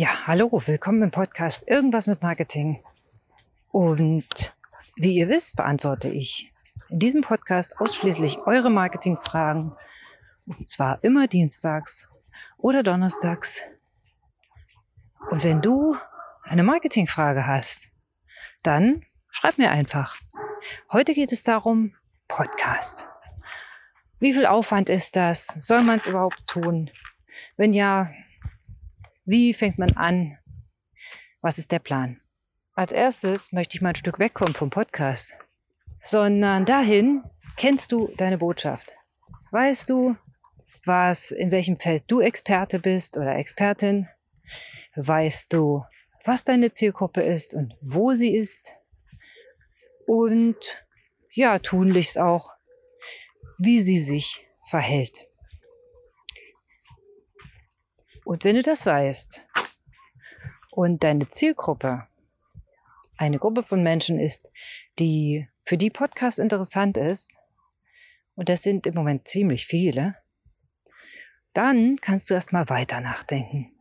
Ja, hallo, willkommen im Podcast Irgendwas mit Marketing. Und wie ihr wisst, beantworte ich in diesem Podcast ausschließlich eure Marketingfragen. Und zwar immer dienstags oder donnerstags. Und wenn du eine Marketingfrage hast, dann schreib mir einfach. Heute geht es darum, Podcast. Wie viel Aufwand ist das? Soll man es überhaupt tun? Wenn ja, wie fängt man an? Was ist der Plan? Als erstes möchte ich mal ein Stück wegkommen vom Podcast, sondern dahin kennst du deine Botschaft. Weißt du, was, in welchem Feld du Experte bist oder Expertin? Weißt du, was deine Zielgruppe ist und wo sie ist? Und ja, tunlichst auch, wie sie sich verhält. Und wenn du das weißt und deine Zielgruppe eine Gruppe von Menschen ist, die für die Podcast interessant ist, und das sind im Moment ziemlich viele, dann kannst du erstmal weiter nachdenken.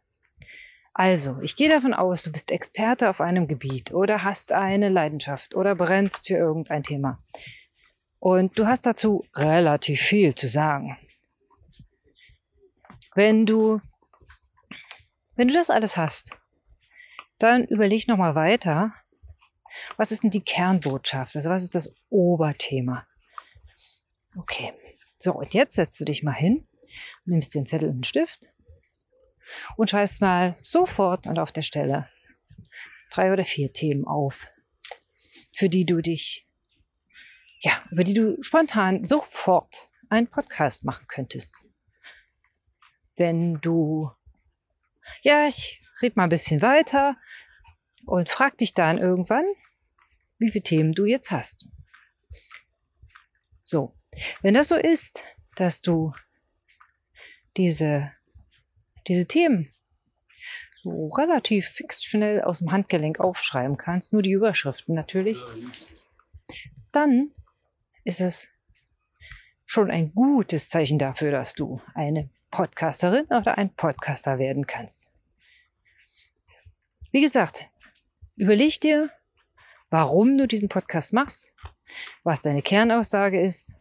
Also, ich gehe davon aus, du bist Experte auf einem Gebiet oder hast eine Leidenschaft oder brennst für irgendein Thema. Und du hast dazu relativ viel zu sagen. Wenn du, wenn du das alles hast, dann überleg nochmal weiter. Was ist denn die Kernbotschaft? Also was ist das Oberthema? Okay. So, und jetzt setzt du dich mal hin, nimmst den Zettel und einen Stift und schreibst mal sofort und auf der Stelle drei oder vier Themen auf, für die du dich ja, über die du spontan sofort einen Podcast machen könntest. Wenn du, ja, ich red mal ein bisschen weiter und frag dich dann irgendwann, wie viele Themen du jetzt hast. So, wenn das so ist, dass du diese, diese Themen so relativ fix schnell aus dem Handgelenk aufschreiben kannst, nur die Überschriften natürlich, dann ist es schon ein gutes Zeichen dafür, dass du eine Podcasterin oder ein Podcaster werden kannst. Wie gesagt, überleg dir, warum du diesen Podcast machst, was deine Kernaussage ist.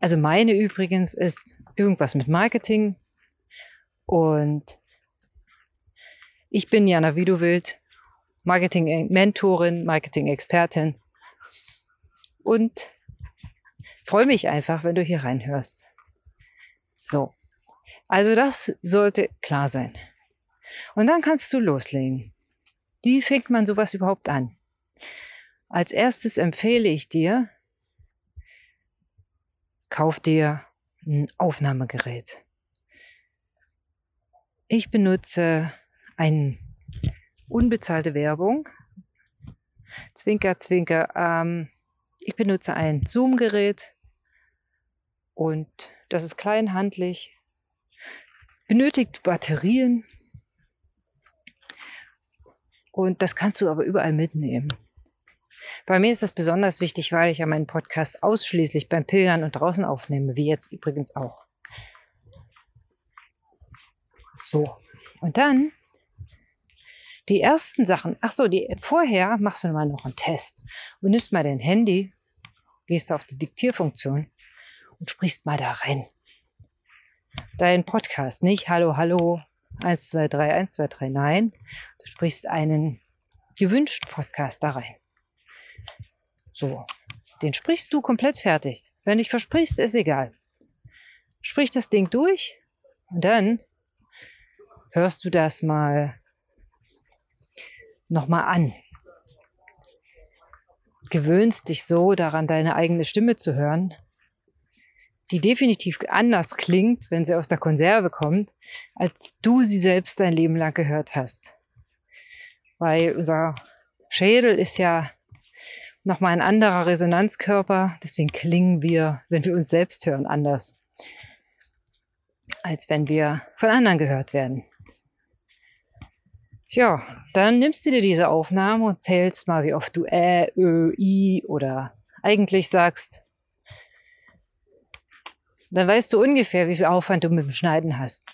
Also meine übrigens ist irgendwas mit Marketing und ich bin Jana Widowild, Marketing-Mentorin, Marketing-Expertin und freue mich einfach, wenn du hier reinhörst. So. Also das sollte klar sein. Und dann kannst du loslegen. Wie fängt man sowas überhaupt an? Als erstes empfehle ich dir, kauf dir ein Aufnahmegerät. Ich benutze eine unbezahlte Werbung. Zwinker, zwinker. Ähm, ich benutze ein Zoom-Gerät und das ist kleinhandlich, benötigt Batterien. Und das kannst du aber überall mitnehmen. Bei mir ist das besonders wichtig, weil ich ja meinen Podcast ausschließlich beim Pilgern und draußen aufnehme, wie jetzt übrigens auch. So, und dann die ersten Sachen, ach so, die, vorher machst du mal noch einen Test. Und nimmst mal dein Handy, gehst auf die Diktierfunktion und sprichst mal da rein. Dein Podcast, nicht Hallo, Hallo, 1, 2, 3, 1, 2, 3, nein. Du sprichst einen gewünschten Podcast da rein. So, den sprichst du komplett fertig. Wenn du dich versprichst, ist egal. Sprich das Ding durch und dann hörst du das mal nochmal an. Gewöhnst dich so daran, deine eigene Stimme zu hören, die definitiv anders klingt, wenn sie aus der Konserve kommt, als du sie selbst dein Leben lang gehört hast. Weil unser Schädel ist ja nochmal ein anderer Resonanzkörper, deswegen klingen wir, wenn wir uns selbst hören, anders, als wenn wir von anderen gehört werden. Ja, dann nimmst du dir diese Aufnahme und zählst mal, wie oft du Ä, Ö, I oder eigentlich sagst. Dann weißt du ungefähr, wie viel Aufwand du mit dem Schneiden hast.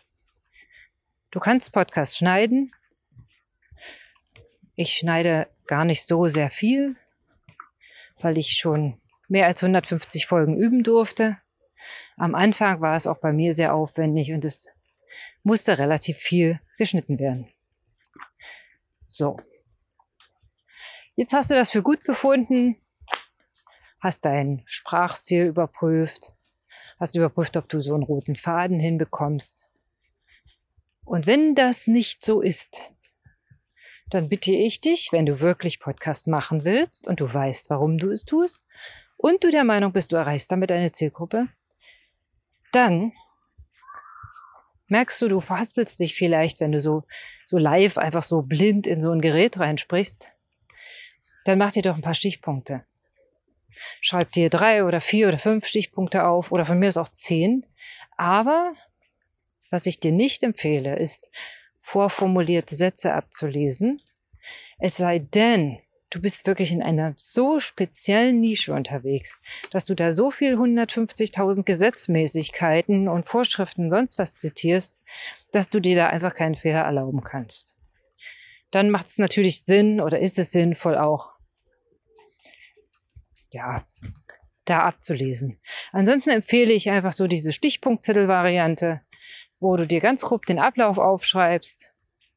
Du kannst Podcast schneiden Ich schneide gar nicht so sehr viel, weil ich schon mehr als 150 Folgen üben durfte. Am Anfang war es auch bei mir sehr aufwendig und es musste relativ viel geschnitten werden. So. Jetzt hast du das für gut befunden, hast deinen Sprachstil überprüft, hast überprüft, ob du so einen roten Faden hinbekommst. Und wenn das nicht so ist, dann bitte ich dich, wenn du wirklich Podcast machen willst und du weißt, warum du es tust und du der Meinung bist, du erreichst damit deine Zielgruppe, dann merkst du, du verhaspelst dich vielleicht, wenn du so, so live einfach so blind in so ein Gerät reinsprichst, dann mach dir doch ein paar Stichpunkte. Schreib dir drei oder vier oder fünf Stichpunkte auf oder von mir ist auch zehn. Aber was ich dir nicht empfehle, ist vorformulierte Sätze abzulesen. Es sei denn, du bist wirklich in einer so speziellen Nische unterwegs, dass du da so viel 150.000 Gesetzmäßigkeiten und Vorschriften und sonst was zitierst, dass du dir da einfach keinen Fehler erlauben kannst. Dann macht es natürlich Sinn oder ist es sinnvoll auch, ja, da abzulesen. Ansonsten empfehle ich einfach so diese Stichpunktzettel-Variante, wo du dir ganz grob den Ablauf aufschreibst.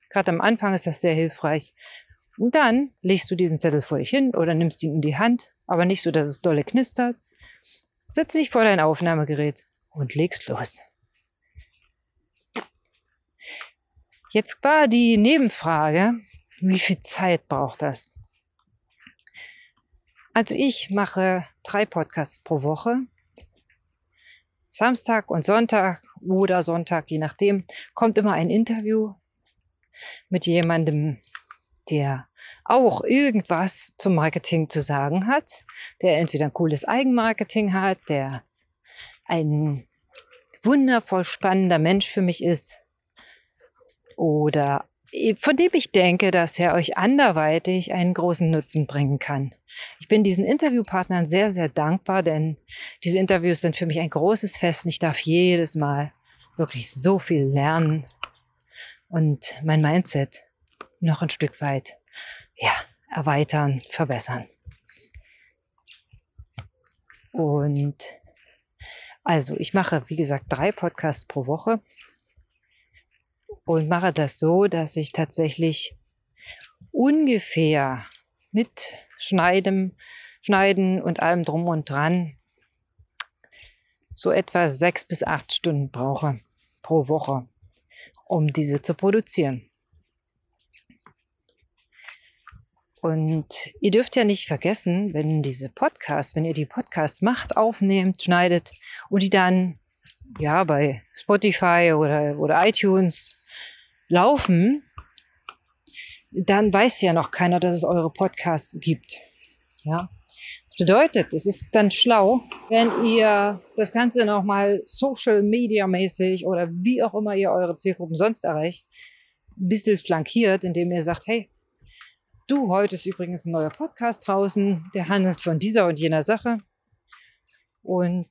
Gerade am Anfang ist das sehr hilfreich. Und dann legst du diesen Zettel vor dich hin oder nimmst ihn in die Hand, aber nicht so, dass es dolle knistert. Setz dich vor dein Aufnahmegerät und legst los. Jetzt war die Nebenfrage, wie viel Zeit braucht das? Also ich mache drei Podcasts pro Woche. Samstag und Sonntag oder Sonntag, je nachdem, kommt immer ein Interview mit jemandem, der auch irgendwas zum Marketing zu sagen hat, der entweder ein cooles Eigenmarketing hat, der ein wundervoll spannender Mensch für mich ist oder von dem ich denke, dass er euch anderweitig einen großen Nutzen bringen kann. Ich bin diesen Interviewpartnern sehr, sehr dankbar, denn diese Interviews sind für mich ein großes Fest und ich darf jedes Mal wirklich so viel lernen und mein Mindset noch ein Stück weit, ja, erweitern, verbessern. Und also, ich mache, wie gesagt, drei Podcasts pro Woche und mache das so, dass ich tatsächlich ungefähr mit Schneiden, Schneiden und allem drum und dran so etwa sechs bis acht Stunden brauche pro Woche, um diese zu produzieren. Und ihr dürft ja nicht vergessen, wenn diese Podcasts, wenn ihr die Podcasts macht, aufnehmt, schneidet und die dann ja bei Spotify oder, oder iTunes laufen, dann weiß ja noch keiner, dass es eure Podcasts gibt. Ja. Bedeutet, es ist dann schlau, wenn ihr das Ganze nochmal Social Media mäßig oder wie auch immer ihr eure Zielgruppen sonst erreicht, ein bisschen flankiert, indem ihr sagt, hey, du, heute ist übrigens ein neuer Podcast draußen, der handelt von dieser und jener Sache. Und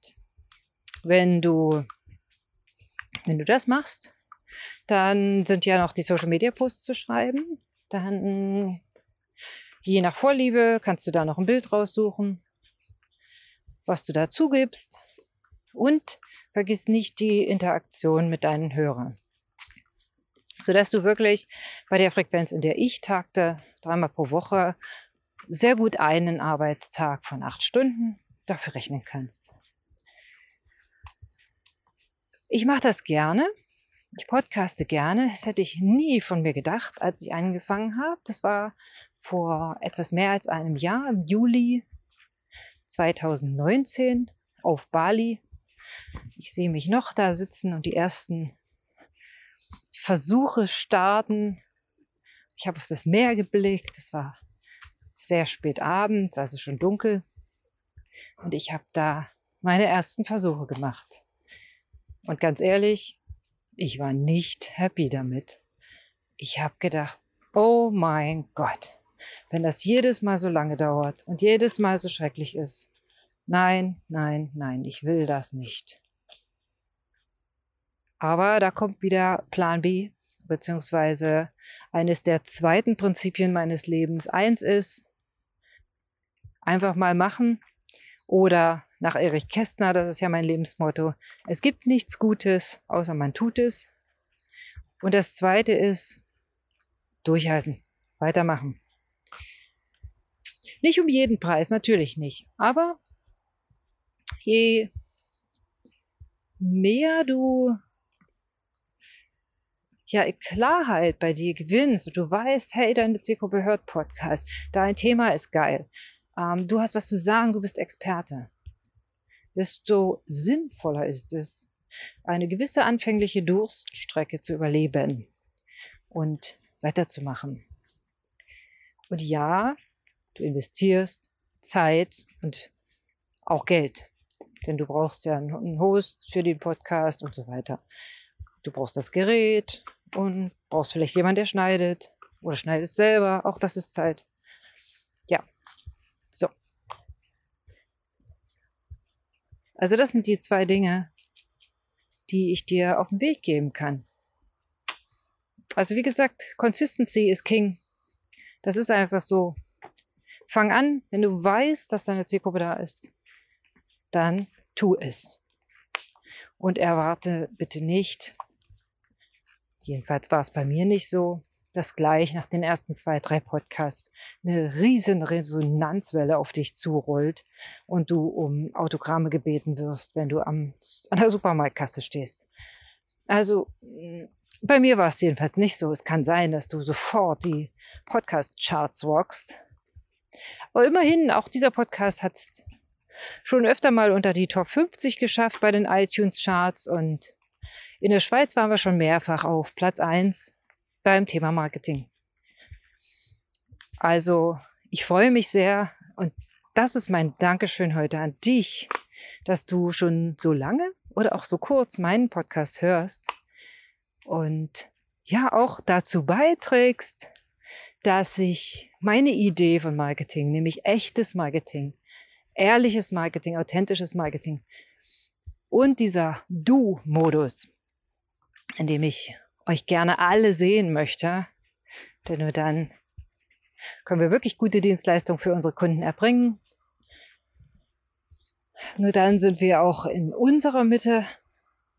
wenn du, wenn du das machst, dann sind ja noch die Social Media Posts zu schreiben. Dann, je nach Vorliebe, kannst du da noch ein Bild raussuchen, was du dazu gibst. Und vergiss nicht die Interaktion mit deinen Hörern. Sodass du wirklich bei der Frequenz, in der ich tagte, dreimal pro Woche, sehr gut einen Arbeitstag von acht Stunden dafür rechnen kannst. Ich mache das gerne, ich podcaste gerne. Das hätte ich nie von mir gedacht, als ich angefangen habe. Das war vor etwas mehr als einem Jahr, im Juli 2019 auf Bali. Ich sehe mich noch da sitzen und die ersten Versuche starten. Ich habe auf das Meer geblickt. Es war sehr spät abends, also schon dunkel. Und ich habe da meine ersten Versuche gemacht. Und ganz ehrlich, ich war nicht happy damit. Ich habe gedacht, oh mein Gott, wenn das jedes Mal so lange dauert und jedes Mal so schrecklich ist. Nein, nein, nein, ich will das nicht. Aber da kommt wieder Plan B beziehungsweise eines der zweiten Prinzipien meines Lebens. Eins ist, einfach mal machen oder nach Erich Kästner, das ist ja mein Lebensmotto, es gibt nichts Gutes, außer man tut es. Und das zweite ist, durchhalten, weitermachen. Nicht um jeden Preis, natürlich nicht. Aber je mehr du ja Klarheit bei dir gewinnst und du weißt, hey, deine Zielgruppe hört Podcast, dein Thema ist geil, ähm, du hast was zu sagen, du bist Experte, desto sinnvoller ist es, eine gewisse anfängliche Durststrecke zu überleben und weiterzumachen. Und ja, du investierst Zeit und auch Geld, denn du brauchst ja einen Host für den Podcast und so weiter. Du brauchst das Gerät und brauchst vielleicht jemanden, der schneidet oder schneidest selber. Auch das ist Zeit. Ja, Also das sind die zwei Dinge, die ich dir auf den Weg geben kann. Also wie gesagt, Consistency ist King. Das ist einfach so. Fang an, wenn du weißt, dass deine Zielgruppe da ist, dann tu es. Und erwarte bitte nicht, jedenfalls war es bei mir nicht so, dass gleich nach den ersten zwei, drei Podcasts eine riesen Resonanzwelle auf dich zurollt und du um Autogramme gebeten wirst, wenn du am, an der Supermarktkasse stehst. Also mm, bei mir war es jedenfalls nicht so. Es kann sein, dass du sofort die Podcast-Charts rockst. Aber immerhin, auch dieser Podcast hat es schon öfter mal unter die Top 50 geschafft bei den iTunes-Charts und in der Schweiz waren wir schon mehrfach auf Platz 1 beim Thema Marketing. Also, ich freue mich sehr und das ist mein Dankeschön heute an dich, dass du schon so lange oder auch so kurz meinen Podcast hörst und ja auch dazu beiträgst, dass ich meine Idee von Marketing, nämlich echtes Marketing, ehrliches Marketing, authentisches Marketing und dieser Du-Modus, in dem ich euch gerne alle sehen möchte, denn nur dann können wir wirklich gute Dienstleistungen für unsere Kunden erbringen. Nur dann sind wir auch in unserer Mitte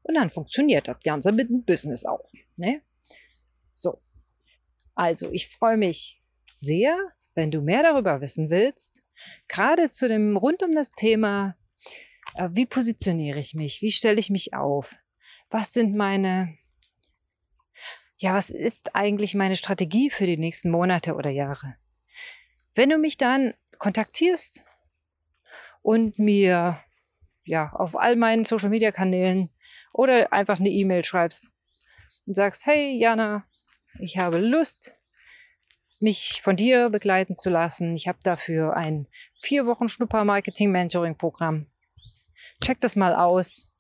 und dann funktioniert das Ganze mit dem Business auch. Ne? So. Also, ich freue mich sehr, wenn du mehr darüber wissen willst. Gerade zu dem, rund um das Thema, äh, wie positioniere ich mich? Wie stelle ich mich auf? Was sind meine ja, was ist eigentlich meine Strategie für die nächsten Monate oder Jahre? Wenn du mich dann kontaktierst und mir ja auf all meinen Social Media Kanälen oder einfach eine E-Mail schreibst und sagst, hey Jana, ich habe Lust, mich von dir begleiten zu lassen. Ich habe dafür ein vier Wochen Schnupper Marketing Mentoring Programm. Check das mal aus.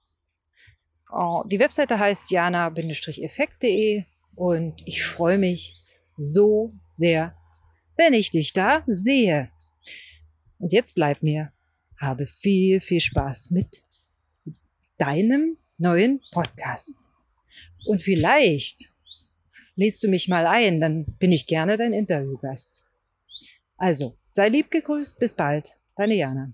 Oh, die Webseite heißt jana-effekt.de und ich freue mich so sehr, wenn ich dich da sehe. Und jetzt bleib mir, habe viel, viel Spaß mit deinem neuen Podcast. Und vielleicht lädst du mich mal ein, dann bin ich gerne dein Interviewgast. Also, sei lieb gegrüßt, bis bald, deine Jana.